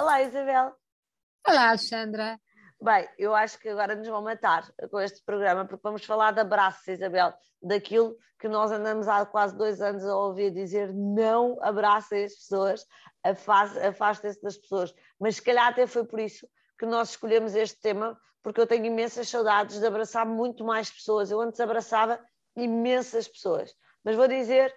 Olá, Isabel. Olá, Alexandra. Bem, eu acho que agora nos vão matar com este programa, porque vamos falar de abraços, Isabel, daquilo que nós andamos há quase dois anos a ouvir dizer não abracem as pessoas, afastem-se das pessoas. Mas se calhar até foi por isso que nós escolhemos este tema, porque eu tenho imensas saudades de abraçar muito mais pessoas. Eu antes abraçava imensas pessoas, mas vou dizer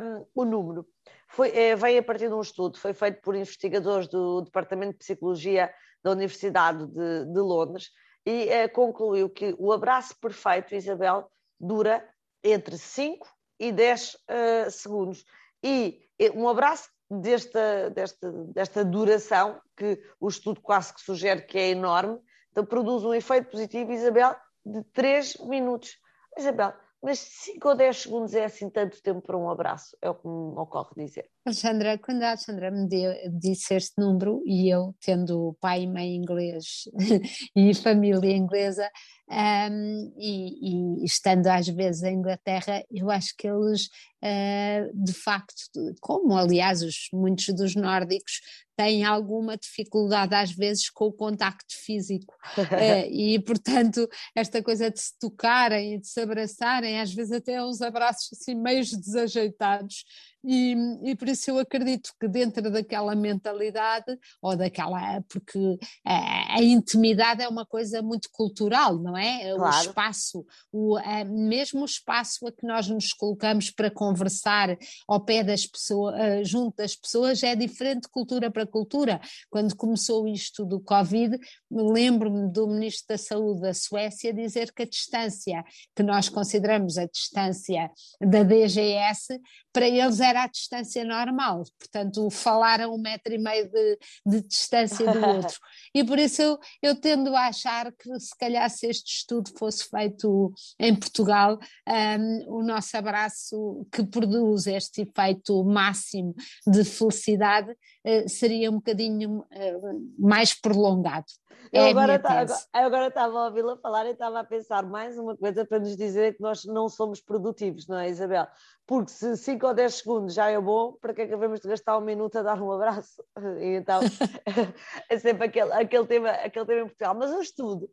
um, o número. Foi, é, vem a partir de um estudo, foi feito por investigadores do Departamento de Psicologia da Universidade de, de Londres e é, concluiu que o abraço perfeito, Isabel, dura entre 5 e 10 uh, eh, segundos. E um abraço desta, desta, desta duração, que o estudo quase que sugere que é enorme, então produz um efeito positivo, Isabel, de 3 minutos. Isabel, mas 5 ou 10 segundos é assim tanto tempo para um abraço, é o que me ocorre dizer. Alexandra, quando a Alexandra me deu, disse este número e eu, tendo pai e mãe inglês e família inglesa, um, e, e, estando às vezes em Inglaterra, eu acho que eles, uh, de facto, como aliás os, muitos dos nórdicos, têm alguma dificuldade às vezes com o contacto físico. Uh, e portanto esta coisa de se tocarem e de se abraçarem, às vezes até uns abraços assim meio desajeitados e, e, por isso eu acredito que dentro daquela mentalidade, ou daquela, porque a, a intimidade é uma coisa muito cultural, não é? Claro. O espaço, o, a, mesmo o espaço a que nós nos colocamos para conversar ao pé das pessoas, junto das pessoas, é diferente cultura para cultura. Quando começou isto do Covid, lembro-me do Ministro da Saúde da Suécia dizer que a distância que nós consideramos a distância da DGS, para eles era era a distância normal, portanto, falar a um metro e meio de, de distância do outro. E por isso eu, eu tendo a achar que se calhar se este estudo fosse feito em Portugal, um, o nosso abraço que produz este efeito máximo de felicidade uh, seria um bocadinho uh, mais prolongado. Eu é agora, tá, agora, agora estava a ouvi-la falar e estava a pensar mais uma coisa para nos dizer que nós não somos produtivos, não é, Isabel? Porque se 5 ou 10 segundos já é bom, para que é que devemos de gastar um minuto a dar um abraço? E então é sempre aquele, aquele, tema, aquele tema em Portugal. Mas o estudo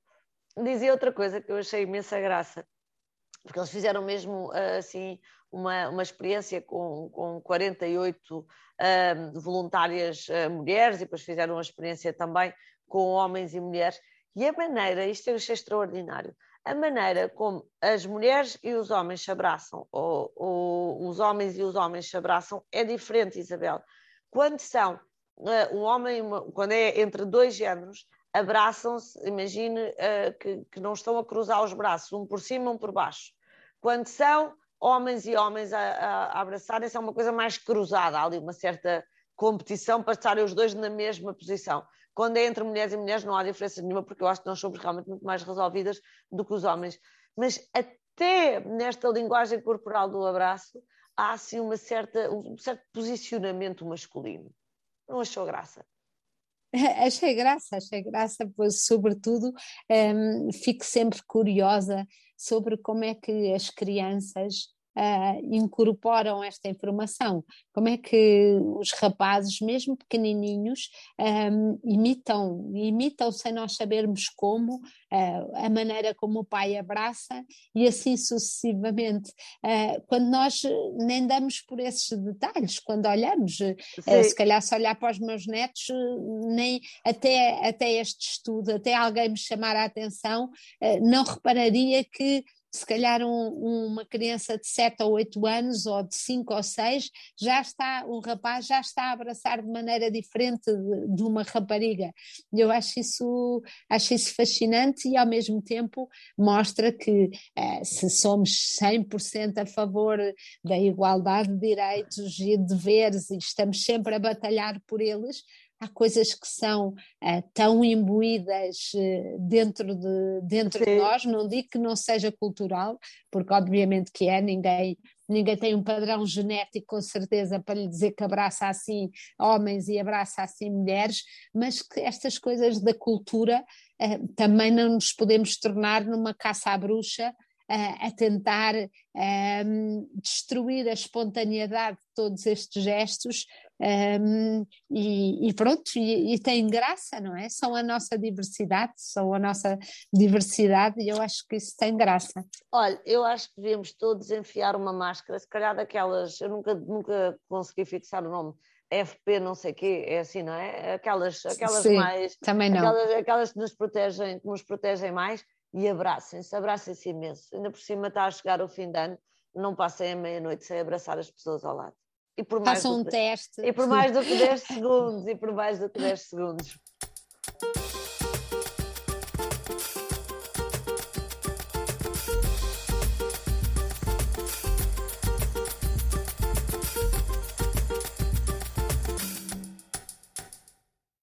dizia outra coisa que eu achei imensa graça, porque eles fizeram mesmo assim uma, uma experiência com, com 48 uh, voluntárias uh, mulheres e depois fizeram uma experiência também com homens e mulheres. E a maneira, isto eu achei extraordinário, a maneira como as mulheres e os homens se abraçam, ou, ou os homens e os homens se abraçam, é diferente, Isabel. Quando são uh, um homem, uma, quando é entre dois géneros, abraçam-se, imagine uh, que, que, não estão a cruzar os braços, um por cima, um por baixo. Quando são homens e homens a, a, a abraçarem-se, é uma coisa mais cruzada, há ali uma certa competição para estarem os dois na mesma posição. Quando é entre mulheres e mulheres não há diferença nenhuma, porque eu acho que nós somos realmente muito mais resolvidas do que os homens. Mas até nesta linguagem corporal do abraço, há assim uma certa, um certo posicionamento masculino. Não achou graça? Achei graça, achei graça, pois, sobretudo, um, fico sempre curiosa sobre como é que as crianças uh, incorporam esta informação? Como é que os rapazes, mesmo pequenininhos, um, imitam, imitam sem nós sabermos como, uh, a maneira como o pai abraça e assim sucessivamente. Uh, quando nós nem damos por esses detalhes, quando olhamos, se calhar se olhar para os meus netos, nem até, até este estudo, até alguém me chamar a atenção, não repararia que se calhar um, uma criança de 7 ou 8 anos, ou de 5 ou 6, já está, um rapaz já está a abraçar de maneira diferente de, de uma rapariga. Eu acho isso, acho isso fascinante e ao mesmo tempo mostra que eh, se somos 100% a favor da igualdade de direitos e deveres e estamos sempre a batalhar por eles, há coisas que são uh, tão imbuídas uh, dentro, de, dentro de nós, não digo que não seja cultural, porque obviamente que é, ninguém, ninguém tem um padrão genético com certeza para lhe dizer que abraça assim homens e abraça assim mulheres, mas que estas coisas da cultura uh, também não nos podemos tornar numa caça à bruxa a tentar um, destruir a espontaneidade de todos estes gestos Um, e, e, pronto, e, e, tem graça, não é? São a nossa diversidade, são a nossa diversidade e eu acho que isso tem graça. Olha, eu acho que devíamos todos enfiar uma máscara, se calhar daquelas, eu nunca, nunca consegui fixar o nome, FP não sei quê, é assim, não é? Aquelas, aquelas Sim, mais. Também não. Aquelas, aquelas que nos protegem, que nos protegem mais e abracem-se, abracem-se imenso. Ainda por cima está a chegar o fim de ano, não passem a meia-noite sem abraçar as pessoas ao lado. E por mais Façam um teste. E por mais do que 10 segundos, e por mais do que 10 segundos.